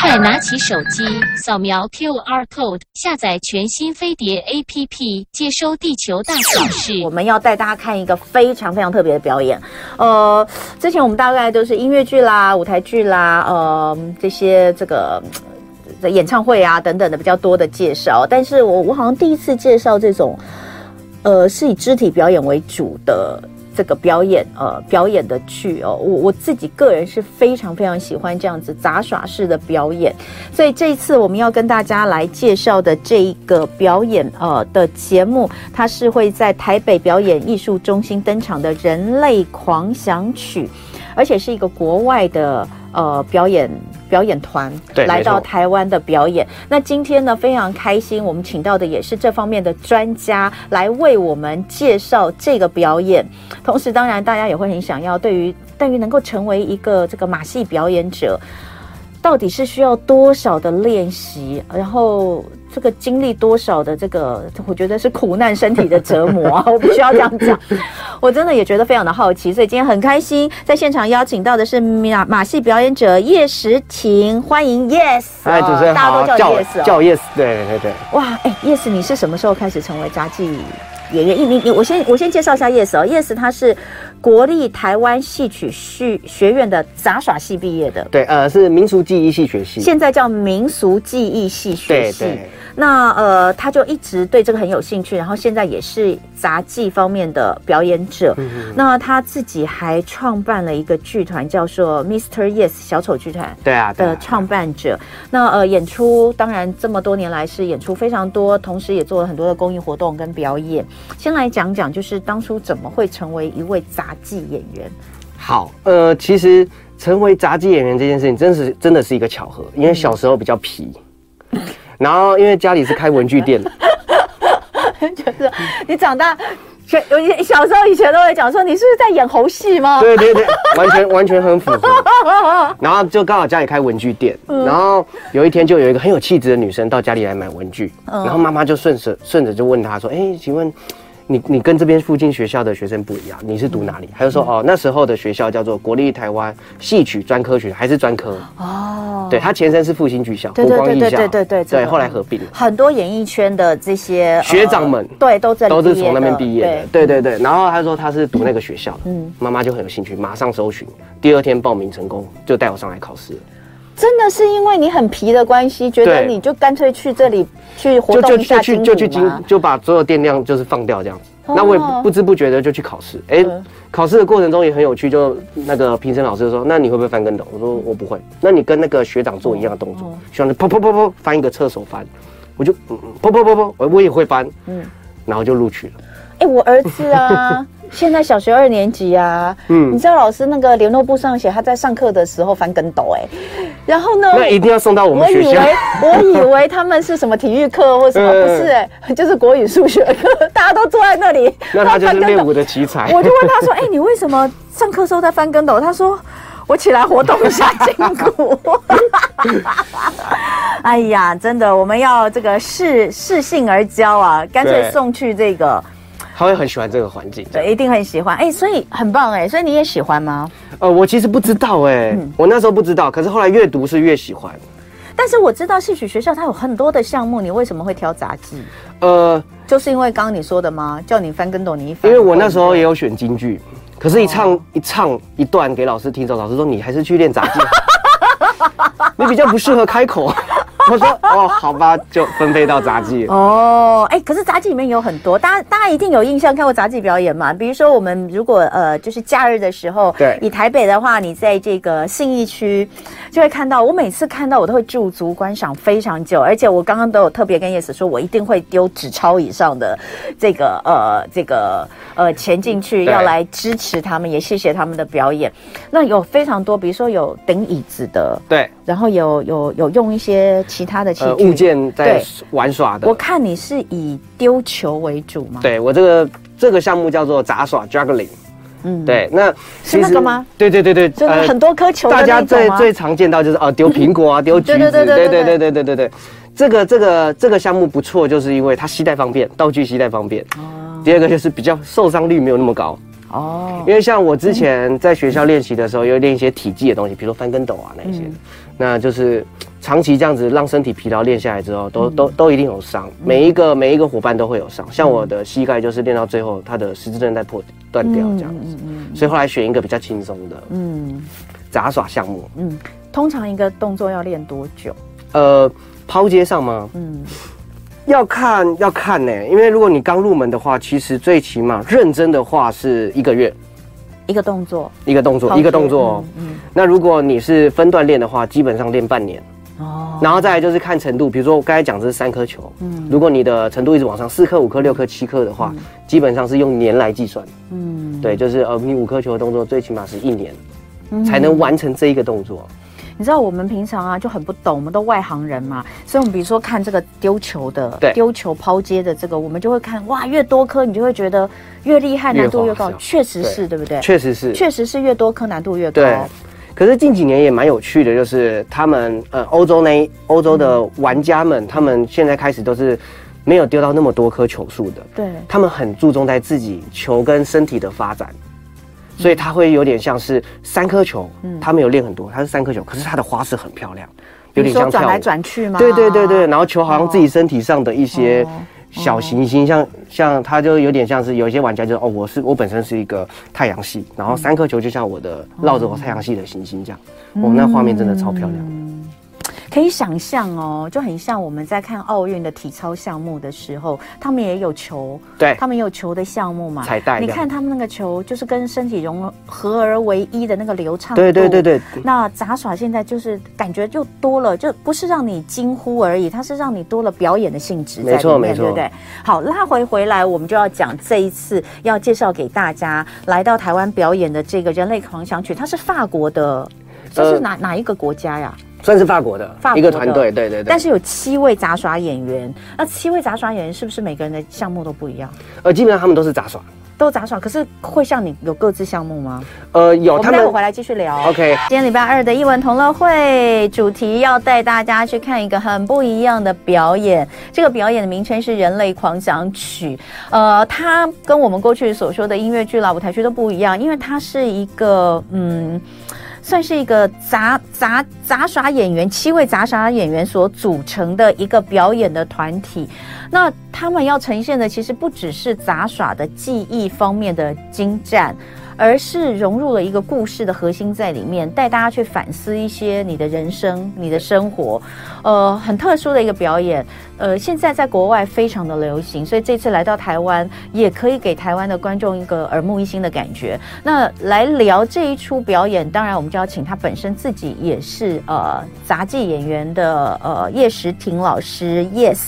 快拿起手机，扫描 QR code，下载全新飞碟 APP，接收地球大小事。我们要带大家看一个非常非常特别的表演。呃，之前我们大概都是音乐剧啦、舞台剧啦，呃，这些这个演唱会啊等等的比较多的介绍。但是我我好像第一次介绍这种，呃，是以肢体表演为主的。这个表演，呃，表演的剧哦，我我自己个人是非常非常喜欢这样子杂耍式的表演，所以这一次我们要跟大家来介绍的这一个表演，呃的节目，它是会在台北表演艺术中心登场的《人类狂想曲》，而且是一个国外的呃表演。表演团来到台湾的表演，那今天呢，非常开心，我们请到的也是这方面的专家来为我们介绍这个表演。同时，当然大家也会很想要，对于对于能够成为一个这个马戏表演者，到底是需要多少的练习，然后。这个经历多少的这个，我觉得是苦难身体的折磨啊！我必须要这样讲，我真的也觉得非常的好奇，所以今天很开心，在现场邀请到的是马马戏表演者叶时婷，欢迎 Yes，哎，主持人，大家都叫 Yes，叫 Yes，对对对。哇，哎，Yes，你是什么时候开始成为杂技演员？你你你，我先我先介绍一下 Yes 哦，Yes 他是国立台湾戏曲学学院的杂耍系毕业的，对，呃，是民俗技艺戏学系，现在叫民俗技艺戏学系。那呃，他就一直对这个很有兴趣，然后现在也是杂技方面的表演者。嗯嗯，那他自己还创办了一个剧团，叫做 Mr. Yes 小丑剧团。对啊，的创办者。那呃，演出当然这么多年来是演出非常多，同时也做了很多的公益活动跟表演。先来讲讲，就是当初怎么会成为一位杂技演员？好，呃，其实成为杂技演员这件事情，真是真的是一个巧合，因为小时候比较皮。嗯然后，因为家里是开文具店的，就是你长大，有小时候以前都会讲说，你是不是在演猴戏吗？对对对，完全完全很符合。然后就刚好家里开文具店，然后有一天就有一个很有气质的女生到家里来买文具，然后妈妈就顺着顺着就问她说：“哎，请问？”你你跟这边附近学校的学生不一样，你是读哪里？他就说哦，那时候的学校叫做国立台湾戏曲专科学，还是专科哦。对，他前身是复兴剧校，国光艺校，对对对对对，后来合并了。很多演艺圈的这些学长们，对，都在都是从那边毕业的，对对对。然后他说他是读那个学校，嗯，妈妈就很有兴趣，马上搜寻，第二天报名成功，就带我上来考试了。真的是因为你很皮的关系，觉得你就干脆去这里去活动一下筋骨吗？就去筋，就把所有电量就是放掉这样子。那我也不知不觉的就去考试，哎，考试的过程中也很有趣，就那个评审老师说：“那你会不会翻跟斗？”我说：“我不会。”那你跟那个学长做一样的动作，学长就噗噗噗噗翻一个侧手翻，我就嗯噗噗噗噗，我我也会翻，嗯，然后就录取了。哎，我儿子啊。现在小学二年级啊，嗯，你知道老师那个联络簿上写他在上课的时候翻跟斗哎，然后呢，那一定要送到我们学校。我以为我以为他们是什么体育课或什么，不是哎，就是国语数学课，大家都坐在那里。那他就是练武的奇才。我就问他说：“哎，你为什么上课时候在翻跟斗？”他说：“我起来活动一下筋骨。”哎呀，真的，我们要这个适适性而教啊，干脆送去这个。他会很喜欢这个环境，对，一定很喜欢。哎、欸，所以很棒哎、欸，所以你也喜欢吗？呃，我其实不知道哎、欸，嗯、我那时候不知道，可是后来越读是越喜欢。但是我知道戏曲学校它有很多的项目，你为什么会挑杂技？呃，就是因为刚刚你说的吗？叫你翻跟斗，你一翻。因为我那时候也有选京剧，可是一唱、哦、一唱一段给老师听之后，老师说你还是去练杂技，你比较不适合开口。我说哦，好吧，就分配到杂技 哦。哎、欸，可是杂技里面有很多，大家大家一定有印象看过杂技表演嘛？比如说，我们如果呃，就是假日的时候，对，以台北的话，你在这个信义区就会看到。我每次看到，我都会驻足观赏非常久，而且我刚刚都有特别跟叶子说，我一定会丢纸钞以上的这个呃这个呃钱进去，要来支持他们，也谢谢他们的表演。那有非常多，比如说有顶椅子的，对，然后有有有用一些。其他的器具、呃、物件在玩耍的，我看你是以丢球为主吗？对，我这个这个项目叫做杂耍 juggling，嗯，对，那是那个吗？对对对对，就是很多颗球、呃。大家最最常见到就是哦，丢苹果啊，丢橘子，对对对对对对对对对。这个这个这个项目不错，就是因为它携带方便，道具携带方便。哦。第二个就是比较受伤率没有那么高。哦。因为像我之前在学校练习的时候，有练一些体技的东西，比如说翻跟斗啊那些，嗯、那就是。长期这样子让身体疲劳练下来之后，都都都一定有伤。每一个每一个伙伴都会有伤，像我的膝盖就是练到最后，他的十字韧带破断掉这样子。所以后来选一个比较轻松的，嗯，杂耍项目。嗯，通常一个动作要练多久？呃，抛接上吗？嗯，要看要看呢，因为如果你刚入门的话，其实最起码认真的话是一个月。一个动作，一个动作，一个动作。嗯，那如果你是分段练的话，基本上练半年。哦，然后再来就是看程度，比如说我刚才讲这是三颗球，嗯，如果你的程度一直往上，四颗、五颗、六颗、七颗的话，基本上是用年来计算。嗯，对，就是呃，你五颗球的动作，最起码是一年才能完成这一个动作。你知道我们平常啊就很不懂，我们都外行人嘛，所以我们比如说看这个丢球的，丢球抛接的这个，我们就会看哇，越多颗你就会觉得越厉害，难度越高，确实是对。不对？确实是，确实是越多颗难度越高。对，可是近几年也蛮有趣的，就是他们呃欧洲那欧洲的玩家们，他们现在开始都是没有丢到那么多颗球数的，对，他们很注重在自己球跟身体的发展。所以他会有点像是三颗球，他们有练很多，他是三颗球，可是它的花式很漂亮，有点像转来转去吗？对对对对，然后球好像自己身体上的一些小行星，像像它就有点像是有一些玩家就哦，我是我本身是一个太阳系，然后三颗球就像我的绕着我太阳系的行星这样，我们那画面真的超漂亮。可以想象哦，就很像我们在看奥运的体操项目的时候，他们也有球，对，他们也有球的项目嘛。彩带，你看他们那个球，就是跟身体融合而为一的那个流畅度。对对对对。那杂耍现在就是感觉就多了，就不是让你惊呼而已，它是让你多了表演的性质在里面，没错没错，对不对？好，拉回回来，我们就要讲这一次要介绍给大家来到台湾表演的这个人类狂想曲，它是法国的，这是哪、呃、哪一个国家呀？算是法国的，法国的一个团队，对对对。但是有七位杂耍演员，那七位杂耍演员是不是每个人的项目都不一样？呃，基本上他们都是杂耍，都杂耍。可是会像你有各自项目吗？呃，有。他们待会回来继续聊。OK。今天礼拜二的艺文同乐会主题要带大家去看一个很不一样的表演。这个表演的名称是《人类狂想曲》。呃，它跟我们过去所说的音乐剧啦、舞台剧都不一样，因为它是一个嗯。算是一个杂杂杂耍演员，七位杂耍演员所组成的一个表演的团体。那他们要呈现的其实不只是杂耍的技艺方面的精湛，而是融入了一个故事的核心在里面，带大家去反思一些你的人生、你的生活。呃，很特殊的一个表演。呃，现在在国外非常的流行，所以这次来到台湾，也可以给台湾的观众一个耳目一新的感觉。那来聊这一出表演，当然我们就要请他本身自己也是呃杂技演员的呃叶时婷老师，Yes，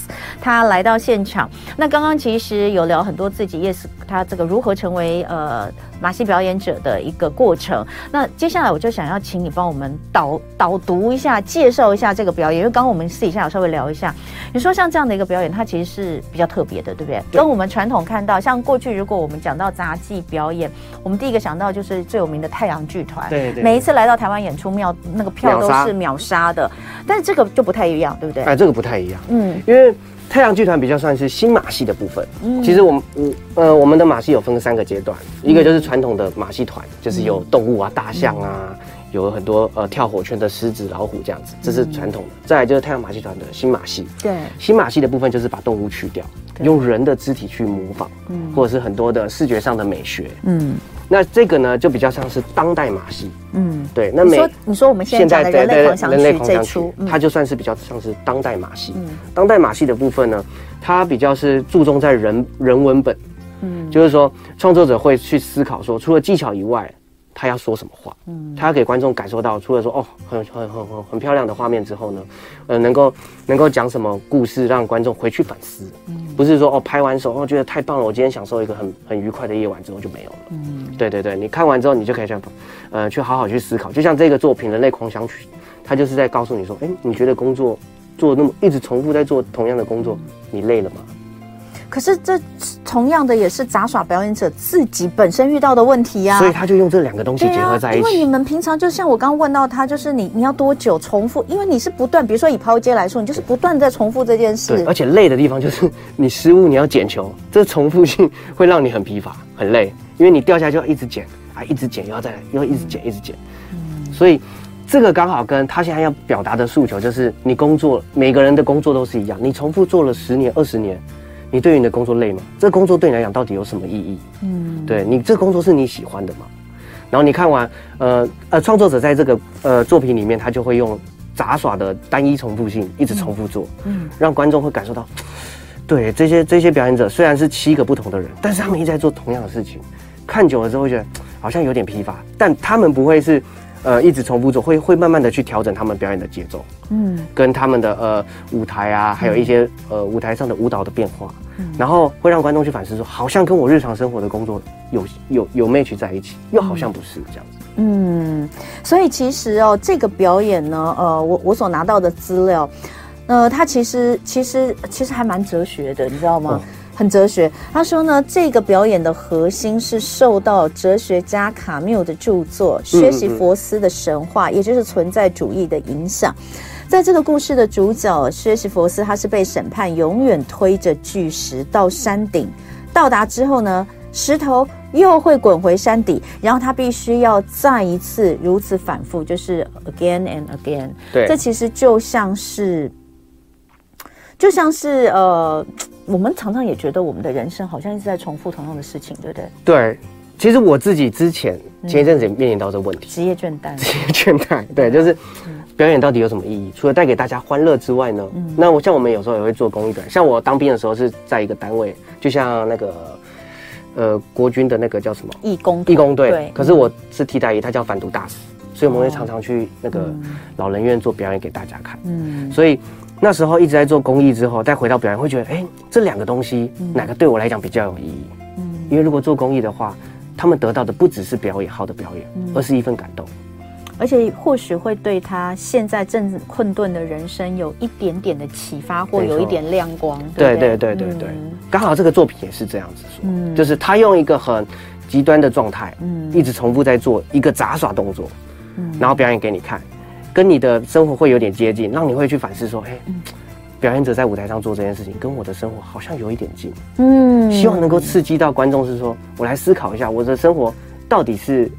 他来到现场。那刚刚其实有聊很多自己 Yes 他这个如何成为呃马戏表演者的一个过程。那接下来我就想要请你帮我们导导读一下，介绍一下这个表演，因为刚刚我们私底下有稍微聊一下，你说像。这样的一个表演，它其实是比较特别的，对不对？对。跟我们传统看到，像过去如果我们讲到杂技表演，我们第一个想到就是最有名的太阳剧团。对，对对。每一次来到台湾演出，庙那个票都是秒杀的。但是这个就不太一样，对不对？哎，这个不太一样。嗯，因为太阳剧团比较算是新马戏的部分。嗯。其实我们，我呃，我们的马戏有分三个阶段，一个就是传统的马戏团，就是有动物啊，大象啊。嗯有很多呃跳火圈的狮子、老虎这样子，这是传统的。嗯、再来就是太阳马戏团的新马戏，对，新马戏的部分就是把动物去掉，用人的肢体去模仿，嗯，或者是很多的视觉上的美学，嗯。那这个呢，就比较像是当代马戏，嗯，对。那美，你说我们现在的人类狂想曲这出，它就算是比较像是当代马戏。嗯，当代马戏的部分呢，它比较是注重在人人文本，嗯，就是说创作者会去思考说，除了技巧以外。他要说什么话？嗯，他要给观众感受到，除了说哦，很很很很很漂亮的画面之后呢，呃，能够能够讲什么故事，让观众回去反思。嗯，不是说哦，拍完手哦，觉得太棒了，我今天享受一个很很愉快的夜晚之后就没有了。嗯，对对对，你看完之后，你就可以这样，呃，去好好去思考。就像这个作品《人类狂想曲》，它就是在告诉你说，哎，你觉得工作做那么一直重复在做同样的工作，你累了吗？可是这同样的也是杂耍表演者自己本身遇到的问题呀、啊，所以他就用这两个东西结合在一起。啊、因为你们平常就像我刚刚问到他，就是你你要多久重复？因为你是不断，比如说以抛接来说，你就是不断在重复这件事。对，而且累的地方就是你失误，你要捡球，这重复性会让你很疲乏、很累，因为你掉下来就要一直捡啊，一直捡，又要再来，又要一直捡，一直捡。嗯，所以。这个刚好跟他现在要表达的诉求，就是你工作，每个人的工作都是一样，你重复做了十年、二十年，你对于你的工作累吗？这个工作对你来讲到底有什么意义？嗯，对你这个工作是你喜欢的吗？然后你看完，呃呃，创作者在这个呃作品里面，他就会用杂耍的单一重复性，一直重复做，嗯，让观众会感受到，对这些这些表演者虽然是七个不同的人，但是他们一直在做同样的事情，看久了之后觉得 好像有点疲乏，但他们不会是。呃，一直重复做，会会慢慢的去调整他们表演的节奏，嗯，跟他们的呃舞台啊，还有一些呃舞台上的舞蹈的变化，嗯，然后会让观众去反思说，好像跟我日常生活的工作有有有 match 在一起，又好像不是这样子，嗯，所以其实哦，这个表演呢，呃，我我所拿到的资料，呃，它其实其实其实还蛮哲学的，你知道吗？嗯。很哲学，他说呢，这个表演的核心是受到哲学家卡缪的著作《薛西佛斯的神话》，也就是存在主义的影响。在这个故事的主角薛西弗斯，他是被审判，永远推着巨石到山顶。到达之后呢，石头又会滚回山底，然后他必须要再一次如此反复，就是 again and again。对，这其实就像是，就像是呃。我们常常也觉得我们的人生好像一直在重复同样的事情，对不对？对，其实我自己之前前一阵子也面临到这个问题，职业倦怠。职业倦怠，对，就是表演到底有什么意义？除了带给大家欢乐之外呢？那我像我们有时候也会做公益的，像我当兵的时候是在一个单位，就像那个呃国军的那个叫什么义工义工队，可是我是替代役，他叫反毒大使，所以我们会常常去那个老人院做表演给大家看。嗯，所以。那时候一直在做公益之后，再回到表演，会觉得，哎、欸，这两个东西哪个对我来讲比较有意义？嗯，因为如果做公益的话，他们得到的不只是表演好的表演，嗯、而是一份感动，而且或许会对他现在正困顿的人生有一点点的启发，或有一点亮光。对对对对对，刚、嗯、好这个作品也是这样子说，嗯，就是他用一个很极端的状态，嗯，一直重复在做一个杂耍动作，嗯，然后表演给你看。跟你的生活会有点接近，让你会去反思说，哎，表演者在舞台上做这件事情，跟我的生活好像有一点近。嗯，希望能够刺激到观众，是说我来思考一下，我的生活到底是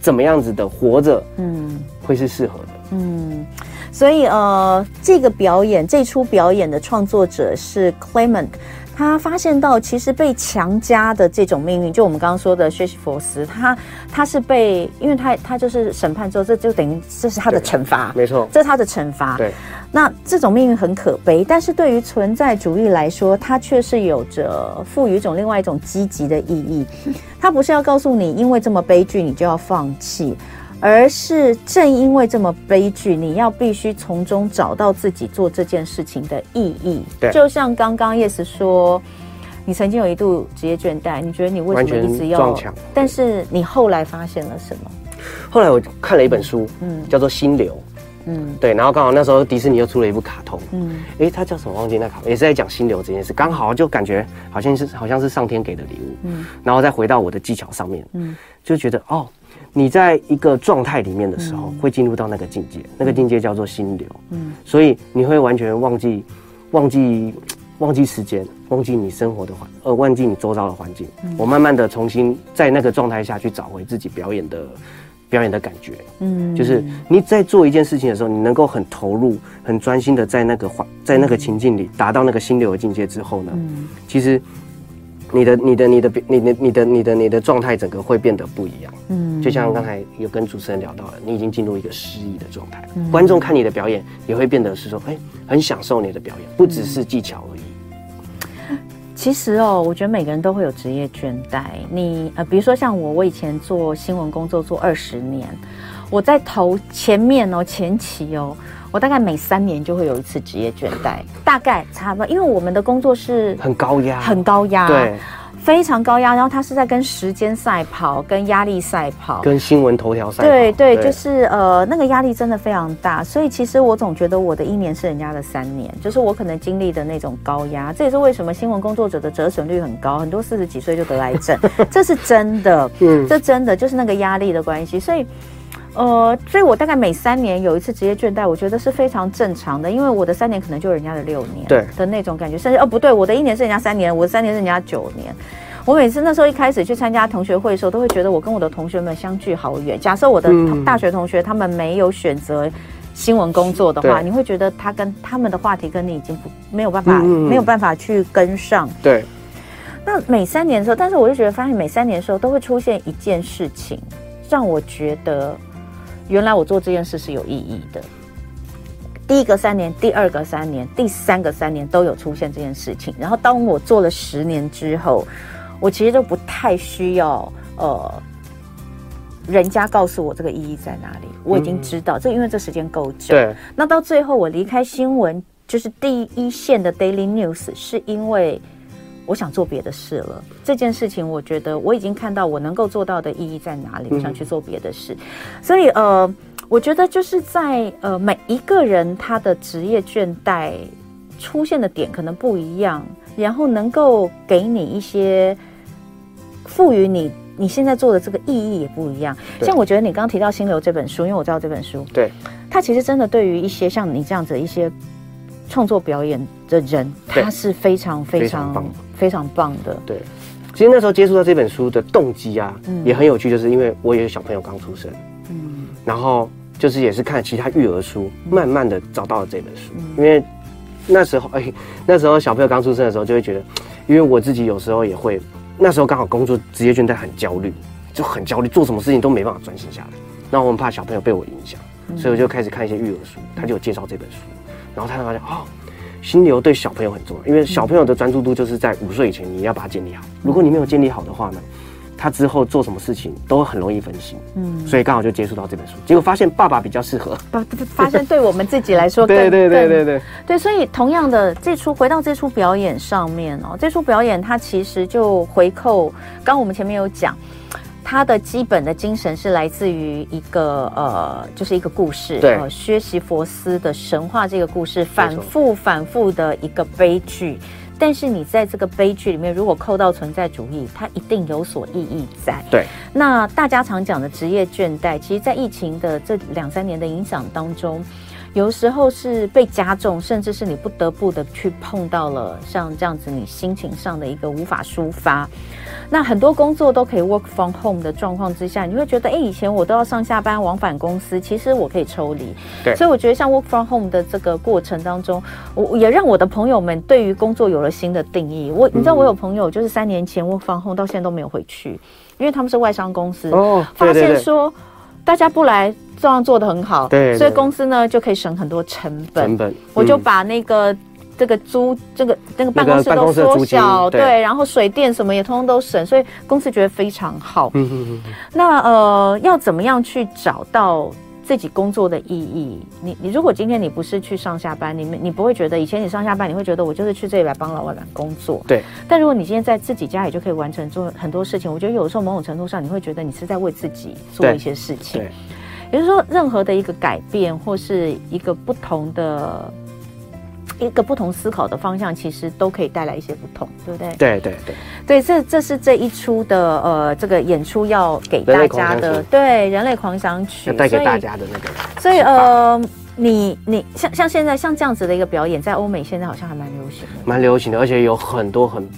怎么样子的活着，嗯，会是适合的。嗯，所以呃，这个表演，这出表演的创作者是 Clement。他发现到，其实被强加的这种命运，就我们刚刚说的薛西弗斯，他他是被，因为他他就是审判之后，这就等于这是他的惩罚，没错，这是他的惩罚。对，那这种命运很可悲，但是对于存在主义来说，它却是有着赋予一种另外一种积极的意义。他不是要告诉你，因为这么悲剧，你就要放弃。而是正因为这么悲剧，你要必须从中找到自己做这件事情的意义。对，就像刚刚 Yes 说，你曾经有一度职业倦怠，你觉得你为什么一直要撞墙？但是你后来发现了什么？后来我看了一本书，嗯，叫做《心流》，嗯，对，然后刚好那时候迪士尼又出了一部卡通，嗯，诶，它叫什么？忘记那卡通，也是在讲心流这件事。刚好就感觉好像是好像是上天给的礼物，嗯，然后再回到我的技巧上面，嗯，就觉得哦。你在一个状态里面的时候，会进入到那个境界，那个境界叫做心流。嗯，所以你会完全忘记、忘记、忘记时间，忘记你生活的环，呃，忘记你周遭的环境。我慢慢的重新在那个状态下去找回自己表演的表演的感觉。嗯，就是你在做一件事情的时候，你能够很投入、很专心的在那个环，在那个情境里达到那个心流的境界之后呢，其实。你的、你的、你的、你的、你的、你的、你的状态整个会变得不一样。嗯，就像刚才有跟主持人聊到了，你已经进入一个失忆的状态。嗯，观众看你的表演也会变得是说，哎、欸，很享受你的表演，不只是技巧而已。其实哦，我觉得每个人都会有职业倦怠。你呃，比如说像我，我以前做新闻工作做二十年，我在头前面哦，前期哦。我大概每三年就会有一次职业倦怠，大概差不多，因为我们的工作是很高压，很高压，对，非常高压。然后他是在跟时间赛跑，跟压力赛跑，跟新闻头条赛跑。对对，就是呃，那个压力真的非常大。所以其实我总觉得我的一年是人家的三年，就是我可能经历的那种高压。这也是为什么新闻工作者的折损率很高，很多四十几岁就得癌症，这是真的。嗯，这真的就是那个压力的关系，所以。呃，所以我大概每三年有一次职业倦怠，我觉得是非常正常的，因为我的三年可能就人家的六年，对的那种感觉，甚至哦不对，我的一年是人家三年，我的三年是人家九年，我每次那时候一开始去参加同学会的时候，都会觉得我跟我的同学们相距好远。假设我的大学同学他们没有选择新闻工作的话，你会觉得他跟他们的话题跟你已经不没有办法没有办法去跟上。对。那每三年的时候，但是我就觉得发现每三年的时候都会出现一件事情，让我觉得原来我做这件事是有意义的。第一个三年，第二个三年，第三个三年都有出现这件事情。然后当我做了十年之后，我其实都不太需要呃，人家告诉我这个意义在哪里，我已经知道。这、嗯、因为这时间够久。对。那到最后我离开新闻，就是第一线的 Daily News，是因为我想做别的事了。这件事情，我觉得我已经看到我能够做到的意义在哪里，我想去做别的事。嗯、所以呃。我觉得就是在呃每一个人他的职业倦怠出现的点可能不一样，然后能够给你一些赋予你你现在做的这个意义也不一样。像我觉得你刚刚提到《心流》这本书，因为我知道这本书，对，它其实真的对于一些像你这样子的一些创作表演的人，他是非常非常非常，非常棒的。对，其实那时候接触到这本书的动机啊，嗯，也很有趣，就是因为我也有小朋友刚出生，嗯，然后。就是也是看其他育儿书，慢慢的找到了这本书。因为那时候，哎，那时候小朋友刚出生的时候，就会觉得，因为我自己有时候也会，那时候刚好工作职业倦怠很焦虑，就很焦虑，做什么事情都没办法专心下来。然后我们怕小朋友被我影响，所以我就开始看一些育儿书，他就有介绍这本书，然后他就发现哦，心流对小朋友很重要，因为小朋友的专注度就是在五岁以前你要把它建立好，如果你没有建立好的话呢，他之后做什么事情都很容易分心，嗯，所以刚好就接触到这本书，结果发现爸爸比较适合，发发现对我们自己来说，对对对对对。对，所以同样的这出回到这出表演上面哦，这出表演它其实就回扣，刚我们前面有讲，它的基本的精神是来自于一个呃，就是一个故事，对，呃，薛西佛斯的神话这个故事，反复反复的一个悲剧。但是你在这个悲剧里面，如果扣到存在主义，它一定有所意义在。对，那大家常讲的职业倦怠，其实，在疫情的这两三年的影响当中。有时候是被加重，甚至是你不得不的去碰到了像这样子，你心情上的一个无法抒发。那很多工作都可以 work from home 的状况之下，你会觉得，哎，以前我都要上下班往返公司，其实我可以抽离。对，所以我觉得像 work from home 的这个过程当中，我也让我的朋友们对于工作有了新的定义。我你知道，我有朋友就是三年前 work from home 到现在都没有回去，因为他们是外商公司，哦，发现说大家不来。照样做的很好，对，对，所以公司呢就可以省很多成本。成本，我就把那个、嗯、这个租这个那个办公室都缩小，对，对，然后水电什么也通通都省，所以公司觉得非常好。嗯嗯嗯。那呃，要怎么样去找到自己工作的意义？你你如果今天你不是去上下班，你们你不会觉得以前你上下班你会觉得我就是去这里来帮老板工作，对。但如果你今天在自己家里就可以完成做很多事情，我觉得有时候某种程度上你会觉得你是在为自己做一些事情。对也就是说，任何的一个改变，或是一个不同的、一个不同思考的方向，其实都可以带来一些不同，对不对？对对对对，这这是这一出的呃，这个演出要给大家的，对《人类狂想曲》要带给大家的那个。所以呃，你你像像现在像这样子的一个表演，在欧美现在好像还蛮流行的，蛮流行的，而且有很多很，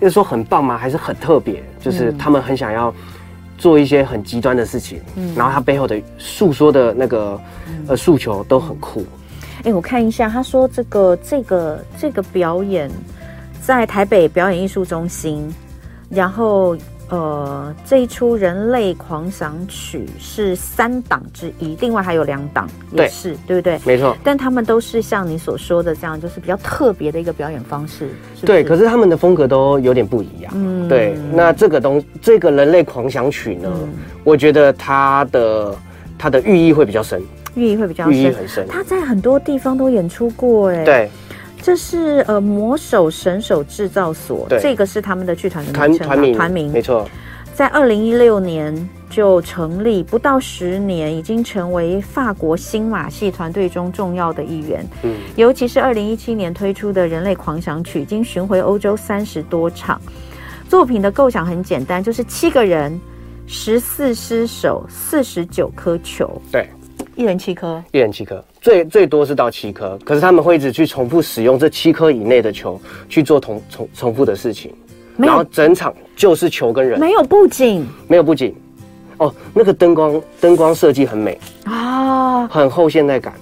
要说很棒吗？还是很特别？就是他们很想要。做一些很极端的事情，嗯，然后他背后的诉说的那个呃诉求都很酷。哎，我看一下，他说这个这个这个表演在台北表演艺术中心，然后。呃，这一出《人类狂想曲》是三档之一，另外还有两档也是，对，对不对？没错。但他们都是像你所说的这样，就是比较特别的一个表演方式。是是对，可是他们的风格都有点不一样。嗯，对。那这个东，这个《人类狂想曲》呢，嗯、我觉得它的它的寓意会比较深，寓意会比较深，寓意很深。他在很多地方都演出过，哎，对。这是呃魔手神手制造所，这个是他们的剧团的名称，团名，团名没错。在二零一六年就成立，不到十年，已经成为法国新马戏团队中重要的一员。嗯，尤其是二零一七年推出的《人类狂想曲》，已经巡回欧洲三十多场。作品的构想很简单，就是七个人，十四只手，四十九颗球。对。一人七颗，一人七颗，最最多是到七颗。可是他们会一直去重复使用这七颗以内的球去做同重重复的事情，然后整场就是球跟人，没有布景。没有布景。哦，那个灯光灯光设计很美，啊，很后现代感，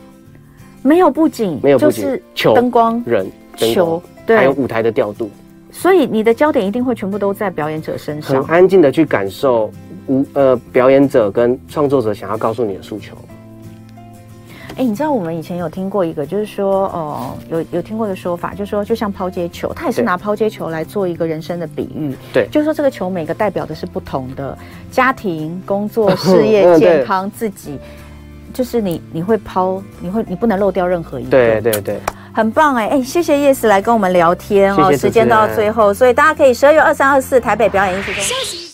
没有布景，没有布景就是球灯光人光球，对，还有舞台的调度，所以你的焦点一定会全部都在表演者身上。很上。安静的去感受无呃表演者跟创作者想要告诉你的诉求。哎，你知道我们以前有听过一个，就是说，哦、呃，有有听过一个说法，就是说，就像抛接球，他也是拿抛接球来做一个人生的比喻。对就是说这个球每个代表的是不同的家庭、工作、事业、健康、自己，就是你你会抛，你会你不能漏掉任何一个。对对对，很棒哎哎，谢谢 Yes 来跟我们聊天哦，时间到最后，所以大家可以十二月二三、二四台北表演艺术中心。